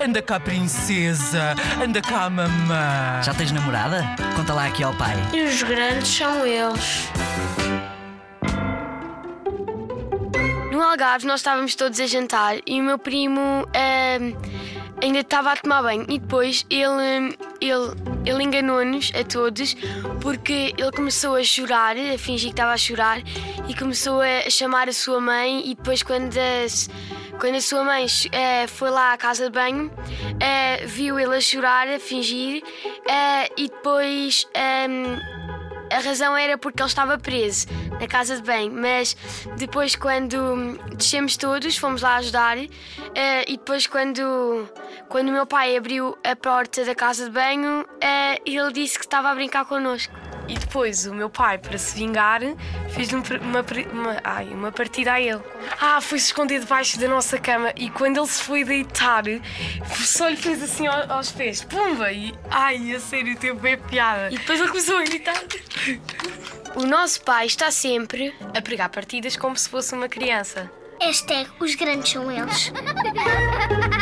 Anda cá, princesa. Anda cá, mamã. Já tens namorada? Conta lá aqui ao pai. E os grandes são eles. Algarve nós estávamos todos a jantar e o meu primo ahm, ainda estava a tomar banho. E depois ele, ele, ele enganou-nos a todos porque ele começou a chorar, a fingir que estava a chorar e começou a chamar a sua mãe. E depois quando as- quando a sua mãe eh, foi lá à casa de banho, eh, viu ele a chorar, a fingir, eh, e depois a razão era porque ele estava preso na casa de banho, mas depois, quando descemos todos, fomos lá ajudar, eh, e depois, quando, quando meu pai abriu a porta da casa de banho, eh, ele disse que estava a brincar connosco. E depois o meu pai, para se vingar, fez-lhe uma, uma, uma, ai, uma partida a ele. Ah, foi-se esconder debaixo da nossa cama e quando ele se foi deitar, só lhe fez assim ao- aos pés. Pumba! E ai, a sério, teve bem piada. E depois ele começou a gritar. O nosso pai está sempre A pregar partidas como se fosse uma criança. Hashtag os grandes são eles.